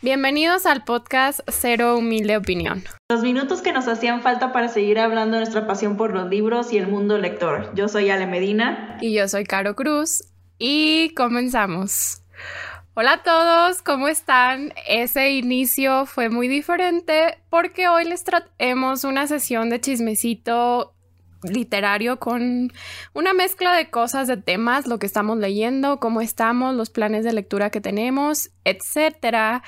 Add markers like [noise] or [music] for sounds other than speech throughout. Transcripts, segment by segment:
Bienvenidos al podcast Cero Humilde Opinión. Los minutos que nos hacían falta para seguir hablando de nuestra pasión por los libros y el mundo lector. Yo soy Ale Medina. Y yo soy Caro Cruz. Y comenzamos. Hola a todos, ¿cómo están? Ese inicio fue muy diferente porque hoy les traemos una sesión de chismecito literario con una mezcla de cosas, de temas, lo que estamos leyendo, cómo estamos, los planes de lectura que tenemos, etcétera.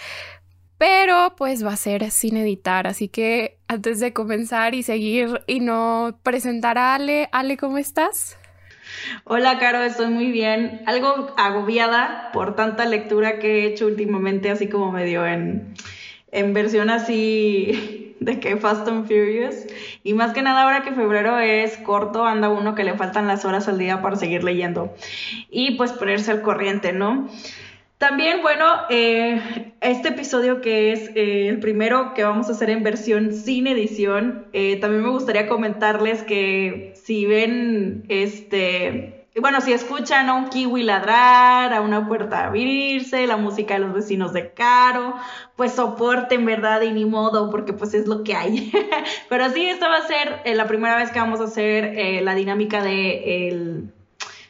Pero pues va a ser sin editar, así que antes de comenzar y seguir y no presentar a Ale, Ale, ¿cómo estás? Hola, Caro, estoy muy bien. Algo agobiada por tanta lectura que he hecho últimamente, así como medio en, en versión así [laughs] de que Fast and Furious. Y más que nada ahora que febrero es corto, anda uno que le faltan las horas al día para seguir leyendo. Y pues ponerse al corriente, ¿no? También, bueno, eh, este episodio que es eh, el primero que vamos a hacer en versión sin edición, eh, también me gustaría comentarles que si ven este bueno, si escuchan a un kiwi ladrar, a una puerta abrirse, la música de los vecinos de Caro, pues soporten, ¿verdad? Y ni modo, porque pues es lo que hay. [laughs] Pero sí, esta va a ser eh, la primera vez que vamos a hacer eh, la dinámica de el,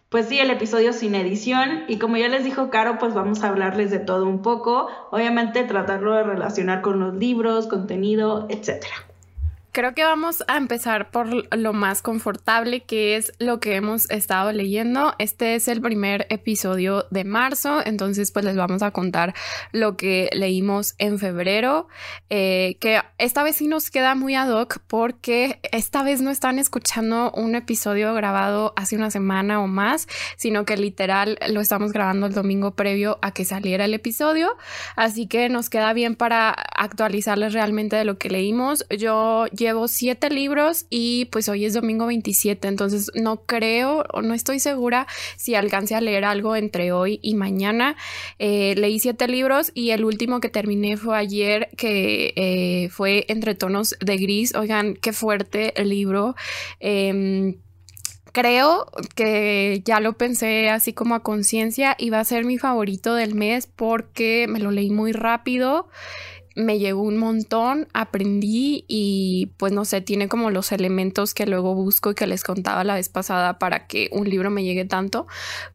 pues sí, el episodio sin edición. Y como ya les dijo Caro, pues vamos a hablarles de todo un poco. Obviamente tratarlo de relacionar con los libros, contenido, etcétera. Creo que vamos a empezar por lo más confortable, que es lo que hemos estado leyendo. Este es el primer episodio de marzo, entonces pues les vamos a contar lo que leímos en febrero, eh, que esta vez sí nos queda muy ad hoc porque esta vez no están escuchando un episodio grabado hace una semana o más, sino que literal lo estamos grabando el domingo previo a que saliera el episodio, así que nos queda bien para actualizarles realmente de lo que leímos. Yo llevo siete libros y pues hoy es domingo 27, entonces no creo o no estoy segura si alcance a leer algo entre hoy y mañana. Eh, leí siete libros y el último que terminé fue ayer, que eh, fue Entre tonos de gris. Oigan, qué fuerte el libro. Em, creo que ya lo pensé así como a conciencia y va a ser mi favorito del mes porque me lo leí muy rápido me llegó un montón, aprendí y pues no sé, tiene como los elementos que luego busco y que les contaba la vez pasada para que un libro me llegue tanto,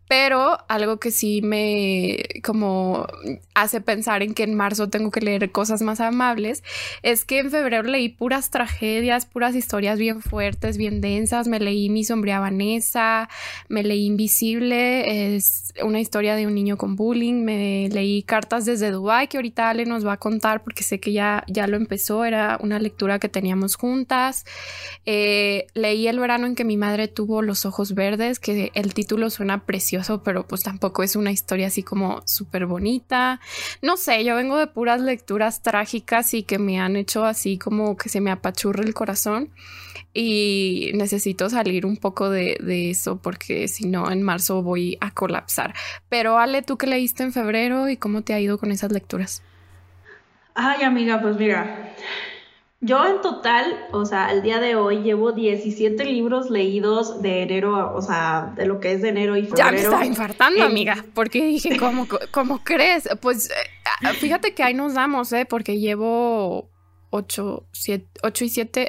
pero algo que sí me como hace pensar en que en marzo tengo que leer cosas más amables es que en febrero leí puras tragedias, puras historias bien fuertes, bien densas. Me leí Mi sombría Vanessa, me leí Invisible, es una historia de un niño con bullying. Me leí Cartas desde Dubai que ahorita Ale nos va a contar porque sé que ya, ya lo empezó. Era una lectura que teníamos juntas. Eh, leí El verano en que mi madre tuvo los ojos verdes, que el título suena precioso pero pues tampoco es una historia así como súper bonita. No sé, yo vengo de puras lecturas trágicas y que me han hecho así como que se me apachurre el corazón y necesito salir un poco de, de eso porque si no en marzo voy a colapsar. Pero Ale, ¿tú qué leíste en febrero y cómo te ha ido con esas lecturas? Ay, amiga, pues mira, yo en total, o sea, al día de hoy llevo 17 libros leídos de enero, o sea, de lo que es de enero y febrero. Ya me estaba infartando, amiga, porque dije, ¿cómo, ¿cómo crees? Pues eh, fíjate que ahí nos damos, ¿eh? Porque llevo 8, 7, 8 y 7,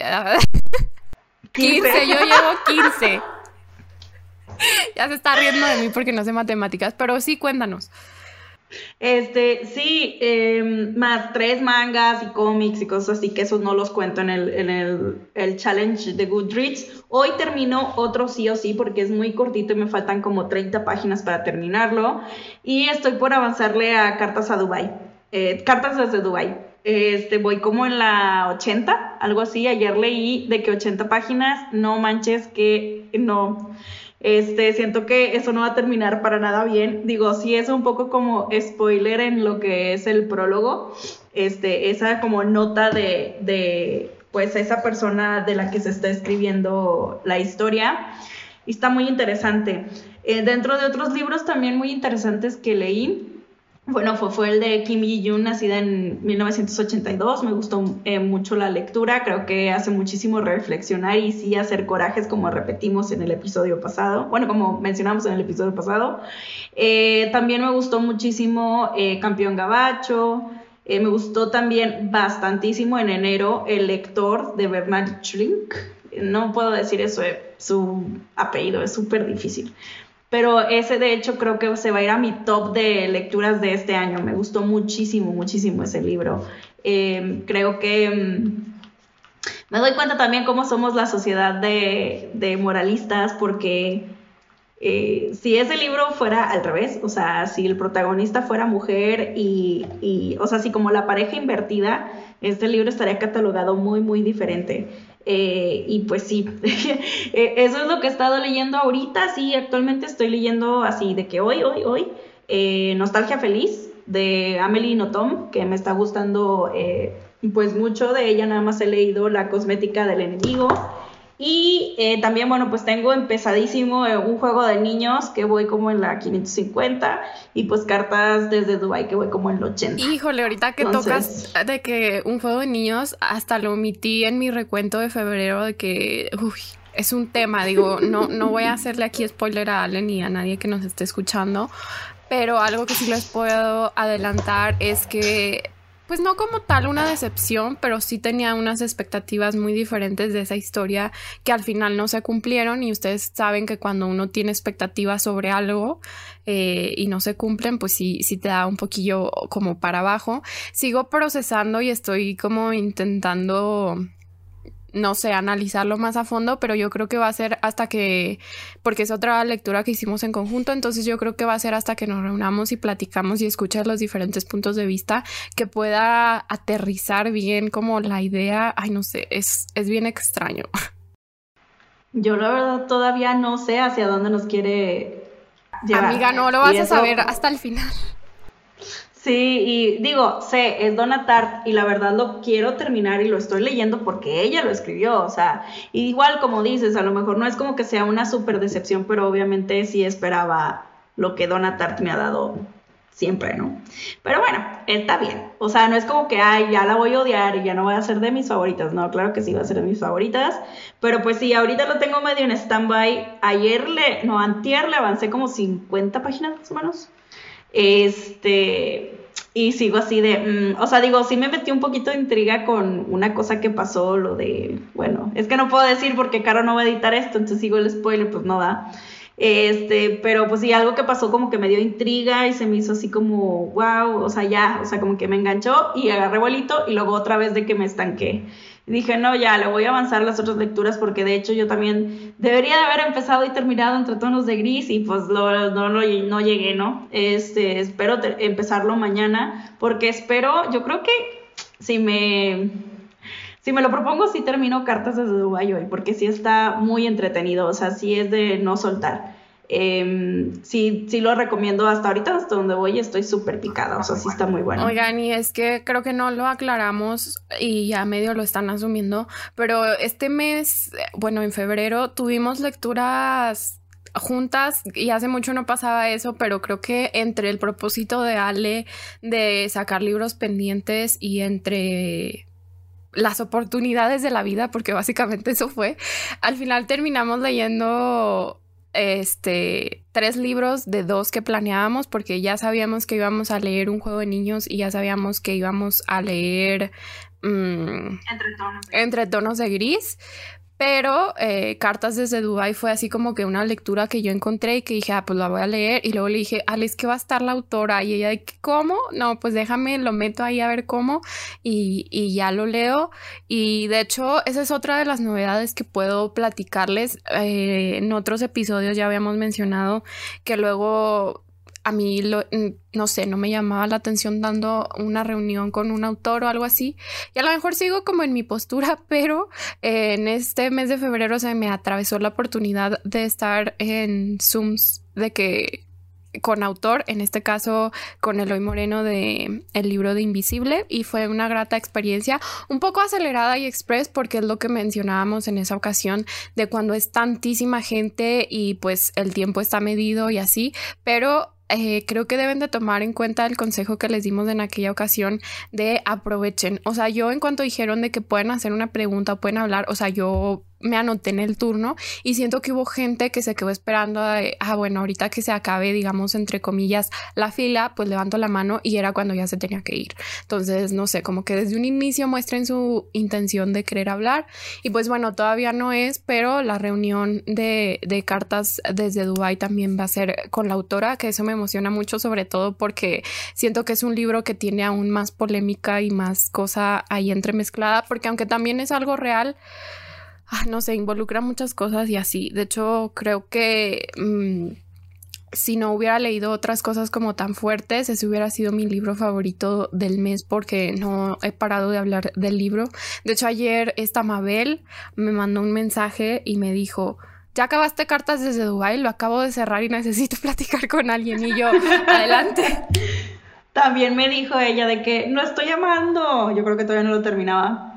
15, [laughs] yo llevo 15. ya se está riendo de mí porque no sé matemáticas, pero sí, cuéntanos. Este, sí, em, más tres mangas y cómics y cosas así, que esos no los cuento en el, en el, el challenge de Goodreads. Hoy termino otro sí o sí porque es muy cortito y me faltan como 30 páginas para terminarlo. Y estoy por avanzarle a Cartas a Dubai. Eh, cartas desde Dubai. Este, voy como en la 80, algo así. Ayer leí de que 80 páginas, no manches que no este, siento que eso no va a terminar para nada bien. Digo, sí es un poco como spoiler en lo que es el prólogo. Este, esa como nota de, pues esa persona de la que se está escribiendo la historia. Y está muy interesante. Eh, dentro de otros libros también muy interesantes que leí, bueno, fue, el de Kim Yi-yoon, nacida en 1982. Me gustó eh, mucho la lectura. Creo que hace muchísimo reflexionar y sí hacer corajes, como repetimos en el episodio pasado. Bueno, como mencionamos en el episodio pasado. Eh, también me gustó muchísimo eh, Campeón Gabacho. Me gustó también bastantísimo en enero El lector de Bernard Schlink. No puedo decir eso, su apellido es súper difícil. Pero ese de hecho creo que se va a ir a mi top de lecturas de este año. Me gustó muchísimo, muchísimo ese libro. Eh, creo que mm, me doy cuenta también cómo somos la sociedad de, moralistas porque eh, si ese libro fuera al revés, o sea, si el protagonista fuera mujer y, y, o sea, si como la pareja invertida, este libro estaría catalogado muy, muy diferente. Eh, y pues sí, [laughs] eh, eso es lo que he estado leyendo ahorita, sí, actualmente estoy leyendo así de que hoy, hoy, hoy, Nostalgia Feliz de Amelie Nothomb, que me está gustando pues mucho de ella, nada más he leído La cosmética del enemigo. Y eh, también, bueno, pues tengo empezadísimo eh, un juego de niños que voy como en la 550 y pues cartas desde Dubai que voy como en la 80. Híjole, ahorita que tocas de que un juego de niños, hasta lo omití en mi recuento de febrero de que, uy, es un tema, digo, no, no voy a hacerle aquí spoiler a Allen ni a nadie que nos esté escuchando, pero algo que sí les puedo adelantar es que pues no como tal una decepción, pero sí tenía unas expectativas muy diferentes de esa historia que al final no se cumplieron y ustedes saben que cuando uno tiene expectativas sobre algo eh, y no se cumplen, pues sí, sí te da un poquillo como para abajo. Sigo procesando y estoy como intentando no sé, analizarlo más a fondo, pero yo creo que va a ser hasta que, porque es otra lectura que hicimos en conjunto, entonces yo creo que va a ser hasta que nos reunamos y platicamos y escuchas los diferentes puntos de vista, que pueda aterrizar bien como la idea, ay no sé, es, es bien extraño. Yo la verdad todavía no sé hacia dónde nos quiere llevar. Amiga, no lo vas a saber hasta el final. Sí, y digo, sé, es Donna Tart y la verdad lo quiero terminar y lo estoy leyendo porque ella lo escribió, o sea, igual como dices, a lo mejor no es como que sea una super decepción, pero obviamente sí esperaba lo que Donna Tart me ha dado siempre, ¿no? Pero bueno, está bien, o sea, no es como que, ay, ya la voy a odiar y ya no voy a ser de mis favoritas, no, claro que sí va a ser de mis favoritas, pero pues sí, ahorita lo tengo medio en stand-by, ayer le, no, antier le avancé como 50 páginas más o menos, este, y sigo así de, mm, o sea, digo, sí me metí un poquito de intriga con una cosa que pasó, lo de, bueno, es que no puedo decir porque Caro no va a editar esto, entonces sigo el spoiler, pues no da. Este, pero pues sí, algo que pasó como que me dio intriga y se me hizo así como, wow, o sea, ya, o sea, como que me enganchó y agarré bolito y luego otra vez de que me estanqué dije, no, ya, le voy a avanzar las otras lecturas porque de hecho yo también debería de haber empezado y terminado entre tonos de gris y pues lo, no, no, no llegué, ¿no? Este, espero empezarlo mañana porque espero, yo creo que si me... Si me lo propongo, sí termino Cartas desde Dubái hoy, porque sí está muy entretenido, o sea, sí es de no soltar. Eh, sí, sí lo recomiendo hasta ahorita, hasta donde voy, estoy súper picada, o sea, sí está muy bueno. Oigan, y es que creo que no lo aclaramos y ya medio lo están asumiendo, pero este mes, bueno, en febrero tuvimos lecturas juntas y hace mucho no pasaba eso, pero creo que entre el propósito de Ale de sacar libros pendientes y entre las oportunidades de la vida, porque básicamente eso fue, al final terminamos leyendo este, tres libros de dos que planeábamos porque ya sabíamos que íbamos a leer un juego de niños y ya sabíamos que íbamos a leer mm, entre tonos. De gris, pero eh, Cartas desde Dubai fue así como que una lectura que yo encontré y que dije, ah, pues la voy a leer. Y luego le dije, Alex, ¿qué va a estar la autora? Y ella, ¿cómo? No, pues déjame, lo meto ahí a ver cómo. Y, y ya lo leo. Y de hecho, esa es otra de las novedades que puedo platicarles. Eh, en otros episodios ya habíamos mencionado que luego a mí, lo, no sé, no me llamaba la atención dando una reunión con un autor o algo así. Y a lo mejor sigo como en mi postura, [laughs] pero eh, en este mes de febrero se me atravesó la oportunidad de estar en Zooms de que con autor, en este caso con Eloy Moreno de el libro de Invisible y fue una grata experiencia, un poco acelerada y express porque es lo que mencionábamos en esa ocasión de cuando es tantísima gente y pues el tiempo está medido y así, pero eh, creo que deben de tomar en cuenta el consejo que les dimos en aquella ocasión de aprovechen. O sea, yo en cuanto dijeron de que pueden hacer una pregunta, pueden hablar, o sea, yo me anoté en el turno y siento que hubo gente que se quedó esperando a, ah, bueno, ahorita que se acabe, digamos, entre comillas, la fila, pues levanto la mano y era cuando ya se tenía que ir. Entonces, no sé, como que desde un inicio muestren su intención de querer hablar y pues bueno, todavía no es, pero la reunión de, de cartas desde Dubai también va a ser con la autora, que eso me emociona mucho, sobre todo porque siento que es un libro que tiene aún más polémica y más cosa ahí entremezclada, porque aunque también es algo real, Ah, no sé, involucra muchas cosas y así. De hecho, creo que mm, si no hubiera leído otras cosas como tan fuertes, ese hubiera sido mi libro favorito del mes porque no he parado de hablar del libro. De hecho, ayer esta Mabel me mandó un mensaje y me dijo, ya acabaste cartas desde Dubai, lo acabo de cerrar y necesito [laughs] platicar con alguien. Y yo, adelante. También me dijo ella de que no estoy llamando. Yo creo que todavía no lo terminaba.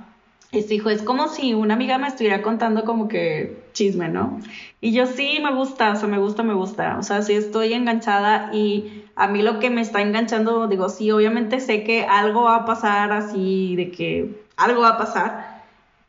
Este hijo, es como si una amiga me estuviera contando como que chisme, ¿no? Y yo sí me gusta, o sea, me gusta, me gusta. O sea, sí estoy enganchada y a mí lo que me está enganchando, digo, sí, obviamente sé que algo va a pasar así, de que algo va a pasar,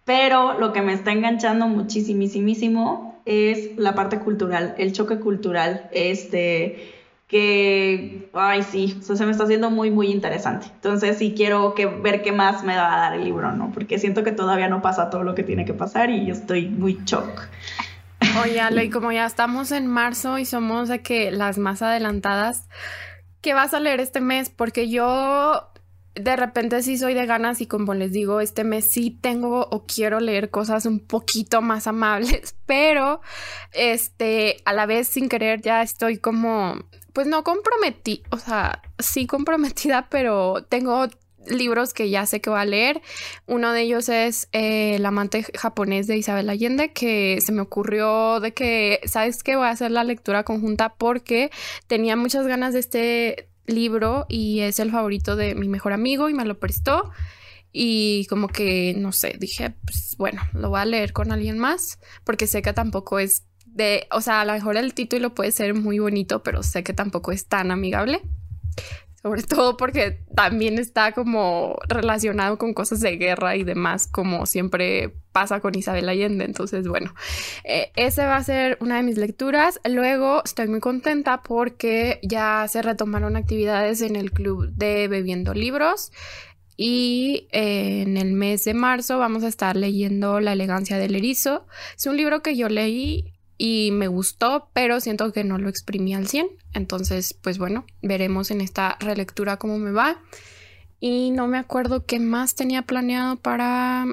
pero lo que me está enganchando muchísimísimo es la parte cultural, el choque cultural, este que, ay, sí, eso se me está haciendo muy, muy interesante. Entonces sí quiero que, ver qué más me va a dar el libro, ¿no? Porque siento que todavía no pasa todo lo que tiene que pasar y yo estoy muy shock. Oye, Ale, [laughs] y como ya estamos en marzo y somos de que las más adelantadas, ¿qué vas a leer este mes? Porque yo de repente sí soy de ganas y como les digo, este mes sí tengo o quiero leer cosas un poquito más amables, [laughs] pero este, a la vez sin querer ya estoy como pues no comprometí, o sea, sí comprometida, [laughs] pero tengo libros que ya sé que voy a leer. Uno de ellos es eh, El amante japonés de Isabel Allende, que se me ocurrió de que, ¿sabes qué? Voy a hacer la lectura conjunta porque tenía muchas ganas de este libro y es el favorito de mi mejor amigo y me lo prestó. Y como que, no sé, dije, pues bueno, lo voy a leer con alguien más porque sé que tampoco es de, o sea, a lo mejor el título puede ser muy bonito, pero sé que tampoco es tan amigable. Sobre todo porque también está como relacionado con cosas de guerra y demás, como siempre pasa con Isabel Allende. Entonces, bueno, eh, ese va a ser una de mis lecturas. Luego estoy muy contenta porque ya se retomaron actividades en el club de Bebiendo Libros. Y eh, en el mes de marzo vamos a estar leyendo La elegancia del erizo. Es un libro que yo leí y me gustó, pero siento que no lo exprimí al 100. Entonces, pues bueno, veremos en esta relectura cómo me va. Y no me acuerdo qué más tenía planeado para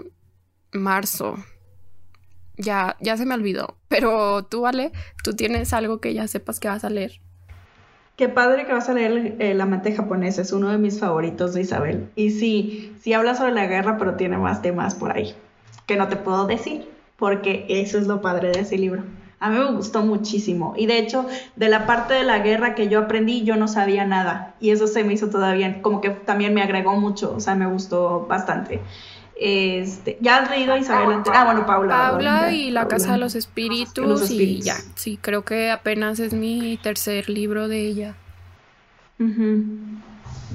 marzo. Ya, ya se me olvidó. Pero tú, vale, tú tienes algo que ya sepas que vas a leer. Qué padre que vas a leer El amante japonés, es uno de mis favoritos de Isabel. Y sí, sí habla sobre la guerra, pero tiene más temas por ahí que no te puedo decir, porque eso es lo padre de ese libro. A mí me gustó muchísimo. Y de hecho, de la parte de la guerra que yo aprendí, yo no sabía nada. Y eso se me hizo todavía, como que también me agregó mucho. O sea, me gustó bastante. Este, ¿Ya has leído Isabel Ah, bueno, Paula. Paula y La Casa de los Espíritus, y ya. Sí, creo que apenas es mi tercer libro de ella.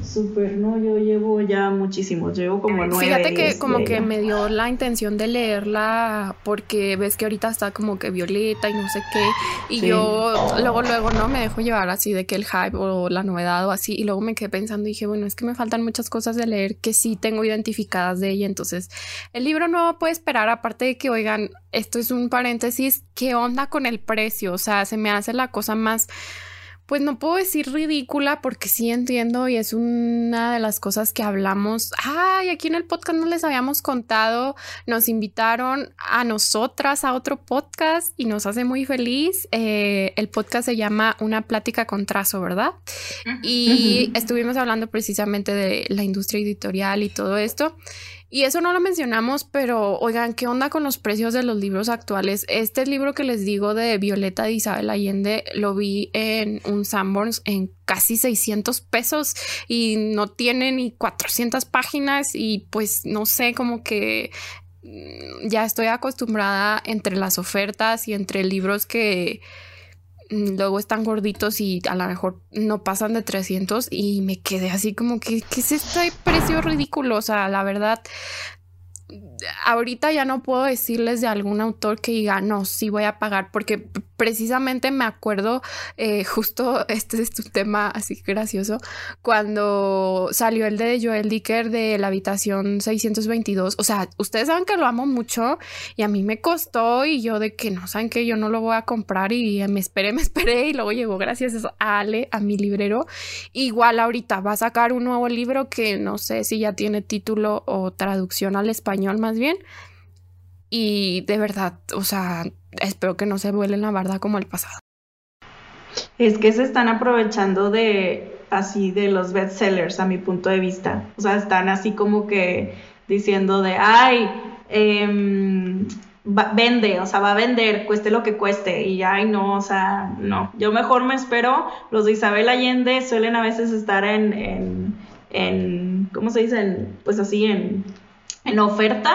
Súper, no, yo llevo ya muchísimos, llevo como nueve. Fíjate que como que me dio la intención de leerla porque ves que ahorita está como que violeta y no sé qué, y yo luego, luego, no, me dejo llevar así de que el hype o la novedad o así, y luego me quedé pensando y dije, bueno, es que me faltan muchas cosas de leer que sí tengo identificadas de ella, entonces el libro no puede esperar, aparte de que, oigan, esto es un paréntesis, ¿qué onda con el precio? O sea, se me hace la cosa más pues no puedo decir ridícula porque sí entiendo y es una de las cosas que hablamos. Ay, aquí en el podcast no les habíamos contado, nos invitaron a nosotras a otro podcast y nos hace muy feliz. Eh, el podcast se llama Una plática con trazo, ¿verdad? Y estuvimos hablando precisamente de la industria editorial y todo esto. Y eso no lo mencionamos, pero oigan, ¿qué onda con los precios de los libros actuales? Este libro que les digo de Violeta de Isabel Allende lo vi en un Sanborns en casi 600 pesos y no tiene ni 400 páginas y pues no sé, como que mm, ya estoy acostumbrada entre las ofertas y entre libros que luego están gorditos y a lo mejor no pasan de 300 y me quedé así como que, ¿qué es este precio ridículo? O sea, la verdad, ahorita ya no puedo decirles de algún autor que diga, no, sí voy a pagar, porque precisamente me acuerdo, eh, justo [laughs] este es tu tema así gracioso, cuando salió el de Joel Dicker de la habitación 622, o sea, ustedes saben que lo amo mucho y a mí me costó y yo de que no saben que yo no lo voy a comprar y me esperé, [laughs] me esperé y luego llegó gracias a Ale, a mi librero. Igual ahorita va a sacar un nuevo libro que no sé si ya tiene título o traducción al español más bien. Y de verdad, o sea, espero que no se vuelen la barda como el pasado. Es que se están aprovechando de así de los bestsellers a mi punto de vista. O sea, están así como que diciendo de, ay, eh, vende, o sea, va a vender, cueste lo que cueste, y ay, no, o sea, no. Yo mejor me espero. Los de Isabel Allende suelen a veces estar en, en, en ¿cómo se dice? pues así, en, en oferta.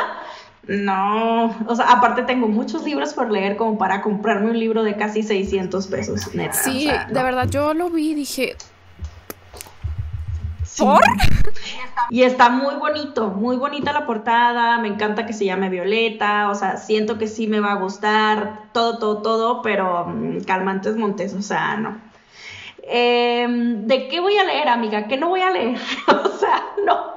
No, o sea, aparte tengo muchos libros por leer como para comprarme un libro de casi 600 pesos, neta. Sí, de verdad, yo lo vi y dije, y está muy bonito, muy bonita la portada, me encanta que se llame Violeta, o sea, siento que sí me va a gustar, todo, todo, todo, pero mm, calmantes montes, o sea, no. Em, ¿De qué voy a leer, amiga? ¿Qué no voy a leer? [laughs] o sea, no,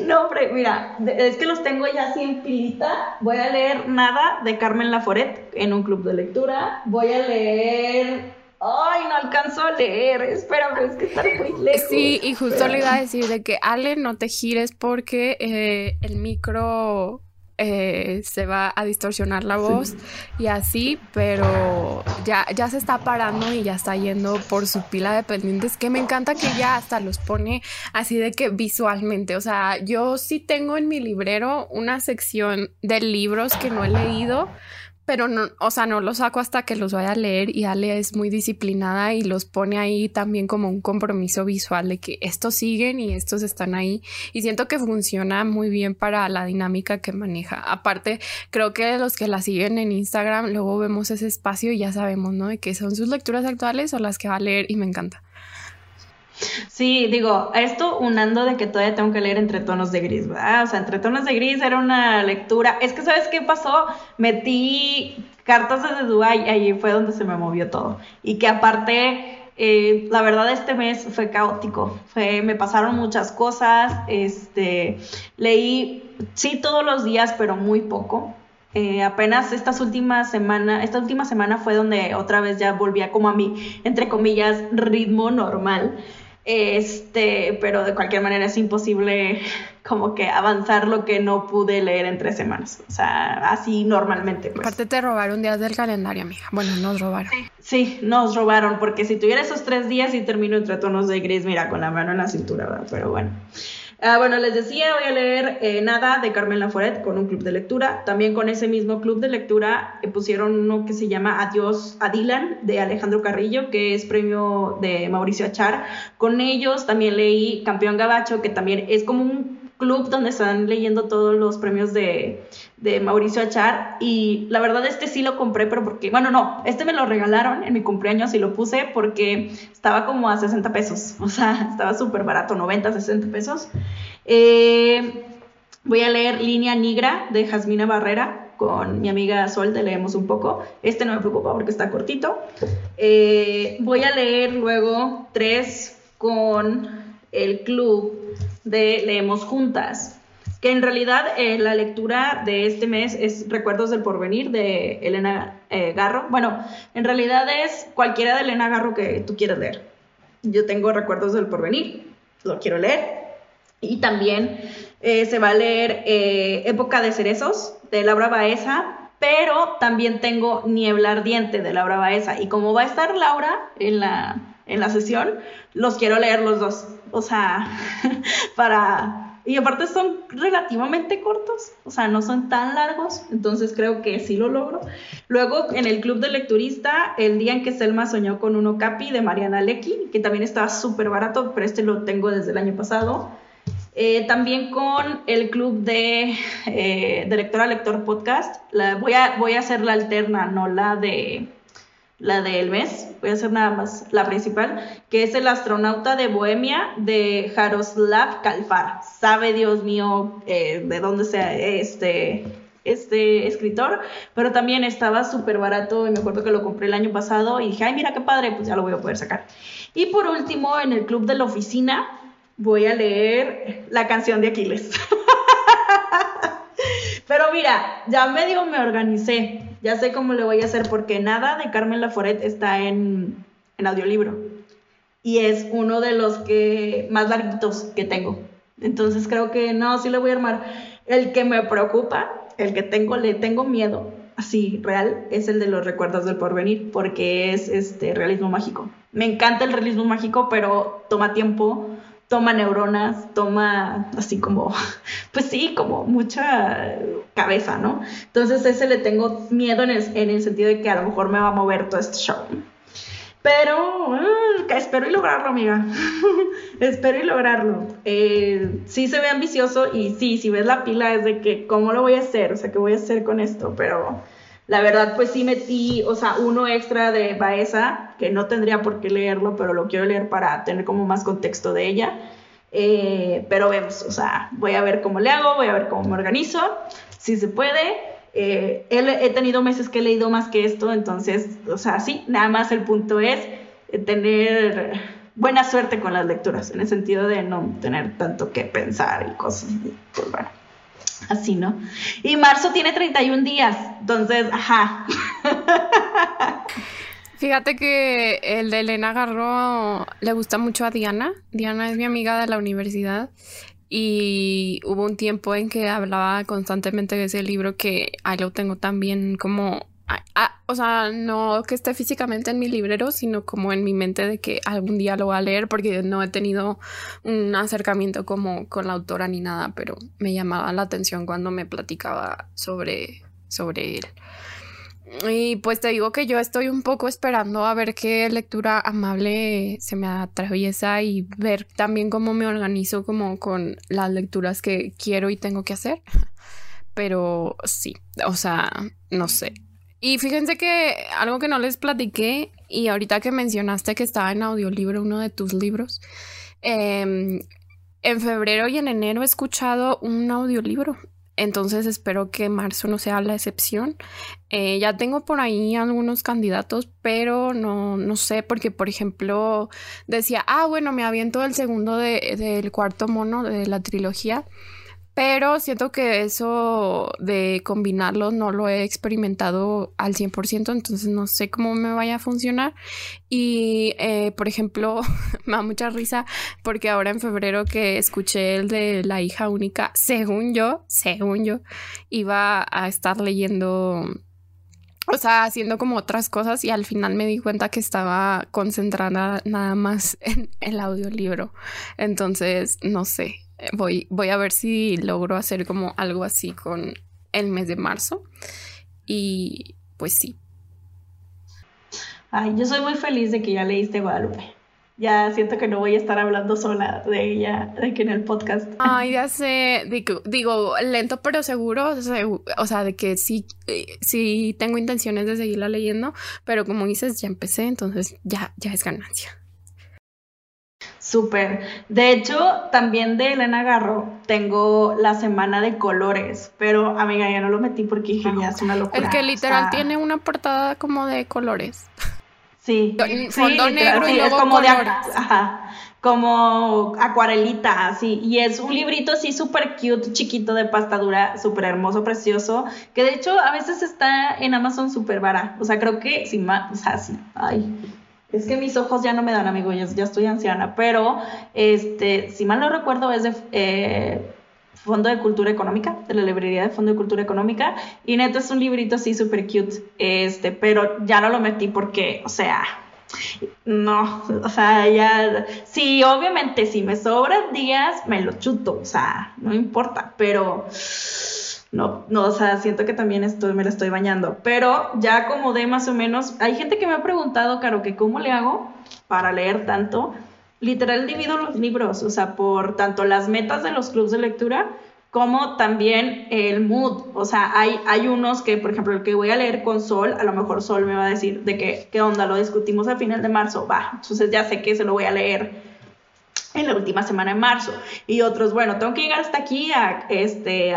no, hombre, mira, es que los tengo ya así en pilita. Voy a leer nada de Carmen Laforet en un club de lectura. Voy a leer Ay, no alcanzo a leer, espérame, es que está muy lejos. Sí, y justo le iba a decir de que Ale, no te gires porque eh, el micro eh, se va a distorsionar la voz y así, pero ya, ya se está parando y ya está yendo por su pila de pendientes, que me encanta que ya hasta los pone así de que visualmente, o sea, yo sí tengo en mi librero una sección de libros que no he leído pero no, o sea, no los saco hasta que los vaya a leer y Ale es muy disciplinada y los pone ahí también como un compromiso visual de que estos siguen y estos están ahí y siento que funciona muy bien para la dinámica que maneja. Aparte, creo que los que la siguen en Instagram luego vemos ese espacio y ya sabemos, ¿no? De que son sus lecturas actuales o las que va a leer y me encanta. Sí, digo, esto unando de que todavía tengo que leer entre tonos de gris, ¿verdad? O sea, entre tonos de gris era una lectura. Es que, ¿sabes qué pasó? Metí cartas desde Dubai y allí fue donde se me movió todo. Y que aparte, eh, la verdad, este mes fue caótico. Fue, me pasaron muchas cosas. Este, leí, sí, todos los días, pero muy poco. Eh, apenas estas últimas semanas, esta última semana fue donde otra vez ya volvía como a mi, entre comillas, ritmo normal. Este, pero de cualquier manera es imposible como que avanzar lo que no pude leer en tres semanas. O sea, así normalmente. Pues. Aparte te robaron días del calendario, amiga. Bueno, nos robaron. Sí, nos robaron, porque si tuviera esos tres días y termino entre tonos de gris, mira, con la mano en la cintura, ¿verdad? Pero bueno. Ah, bueno, les decía, voy a leer eh, Nada de Carmen Laforet con un club de lectura. También con ese mismo club de lectura eh, pusieron uno que se llama Adiós a Dylan de Alejandro Carrillo, que es premio de Mauricio Achar. Con ellos también leí Campeón Gabacho, que también es como un club donde están leyendo todos los premios de, Mauricio Achar y la verdad este sí lo compré, pero porque, bueno, no, este me lo regalaron en mi cumpleaños y lo puse porque estaba como a 60 pesos, [laughs] o sea, estaba súper barato, 90, 60 pesos. Eh, voy a leer Línea Negra de Jasmina Barrera con mi amiga Sol, te leemos un poco. Este no me preocupa porque está cortito. Eh, voy a leer luego tres con el club de Leemos Juntas, que en realidad eh, la lectura de este mes es Recuerdos del Porvenir de Elena eh, Garro. Bueno, en realidad es cualquiera de Elena Garro que tú quieras leer. Yo tengo Recuerdos del Porvenir, lo quiero leer. Y también eh, se va a leer Época de Cerezos de Laura Baeza, pero también tengo Niebla Ardiente de Laura Baeza. Y como va a estar Laura en la, en la sesión, los quiero leer los dos. O sea, [laughs] para... Y aparte son relativamente cortos, o sea, no son tan largos, entonces creo que sí lo logro. Luego, en el club de lecturista, el día en que Selma soñó con un Okapi de Mariana Lecky, que también estaba súper barato, pero este lo tengo desde el año pasado. Eh, también con el club de, eh, lector lector podcast. Voy, a, voy a hacer la alterna, no la de la del mes, voy a hacer nada más la principal, que es El astronauta de Bohemia de Jaroslav Kalfar. Sabe Dios mío eh, de dónde sea este, este escritor, pero también estaba súper barato y me acuerdo que lo compré el año pasado y dije, ay, mira qué padre, pues ya lo voy a poder sacar. Y por último, en el club de la oficina, voy a leer la canción de Aquiles. [laughs] Pero mira, ya medio me organicé. Ya sé cómo le voy a hacer porque nada de Carmen Laforet está en, en audiolibro. Y es uno de los que más larguitos que tengo. Entonces creo que no, sí le voy a armar. El que me preocupa, el que tengo, le tengo miedo, así real, es el de los recuerdos del porvenir, porque es este realismo mágico. Me encanta el realismo mágico, pero toma tiempo, toma neuronas, toma así como, [laughs] pues sí, como mucha cabeza, ¿no? Entonces ese le tengo miedo en el, en el sentido de que a lo mejor me va a mover todo este show. Pero espero y lograrlo, amiga. [laughs] espero y lograrlo. Eh, sí se ve ambicioso y sí, si ves la pila es de que, ¿cómo lo voy a hacer? O sea, ¿qué voy a hacer con esto? Pero la verdad, pues sí metí, o sea, uno extra de Baeza, que no tendría por qué leerlo, pero lo quiero leer para tener como más contexto de ella. Eh, pero vemos, o sea, voy a ver cómo le hago, voy a ver cómo me organizo, si se puede. Eh, he, tenido meses que he leído más que esto, entonces, o sea, sí, nada más el punto es tener buena suerte con las lecturas, en el sentido de no tener tanto que pensar y cosas, pues bueno. Así, ¿no? Y marzo tiene 31 días, entonces, ajá. Fíjate que el de Elena Garro le gusta mucho a Diana. Diana es mi amiga de la universidad y hubo un tiempo en que hablaba constantemente de ese libro que ahí lo tengo también como o sea, no que esté físicamente en mi librero, sino como en mi mente de que algún día lo voy a leer porque no he tenido un acercamiento como con la autora ni nada, pero me llamaba la atención cuando me platicaba sobre, sobre él. Y pues te digo que yo estoy un poco esperando a ver qué lectura amable se me atraviesa y ver también cómo me organizo como con las lecturas que quiero y tengo que hacer. [laughs] Pero sí, o sea, no sé. Y fíjense que algo que no les platiqué y ahorita que mencionaste que estaba en audiolibro uno de tus libros, em, en febrero y en enero he escuchado un audiolibro. Entonces espero que marzo no sea la excepción. Eh, ya tengo por ahí algunos candidatos, pero no, no sé, porque por ejemplo decía, ah, bueno, me aviento el segundo del cuarto mono de la trilogía pero siento que eso de combinarlo no lo he experimentado al 100%, entonces no sé cómo me vaya a funcionar. Y, eh, por ejemplo, [laughs] me da mucha risa porque ahora en febrero que escuché el de la hija única, según yo, según yo, iba a estar leyendo o sea, haciendo como otras cosas y al final me di cuenta que estaba concentrada nada más [laughs] en el audiolibro. Entonces, no sé, voy, voy a ver si logro hacer como algo así con el mes de marzo. Y pues sí. Ay, yo soy muy feliz de que ya leíste Guadalupe. Ya siento que no voy a estar hablando sola de ella de que en el podcast. Ay, ya sé, digo, lento pero seguro, o sea, de que sí, eh, sí tengo intenciones de seguirla leyendo, pero como dices, ya empecé, entonces ya, ya es ganancia. Súper. De hecho, también de Elena Garro tengo la semana de colores, pero amiga, ya no lo metí porque dije, ya es una locura. El que literal tiene una portada como de colores. Sí. [laughs] Fondo negro y luego como colores. de ajá, como acuarelita, así. Y es un librito así súper cute, chiquito de pasta dura, súper hermoso, precioso, que de hecho a veces está en Amazon súper vara. O sea, creo que sin más, o sea, sí, ay, es que mis ojos ya no me dan, amigo, ya, estoy anciana, pero este, si mal no recuerdo, es de eh, Fondo de Cultura Económica, de la librería de Fondo de Cultura Económica, y neta es un librito así súper cute, este, pero ya no lo metí porque, o sea, no, o sea, ya, sí, obviamente, si me sobran días, me lo chuto, o sea, no importa, pero no, no, o sea, siento que también estoy, me la estoy bañando. Pero ya como de más o menos, hay gente que me ha preguntado, Caro, que cómo le hago para leer tanto. Literal divido los libros, o sea, por tanto las metas de los clubes de lectura como también el mood. O sea, hay, hay unos que, por ejemplo, el que voy a leer con Sol, a lo mejor Sol me va a decir de qué onda, lo discutimos al final de marzo, va. Entonces ya sé que se lo voy a leer en la última semana de marzo. Y otros, bueno, tengo que llegar hasta aquí a, este,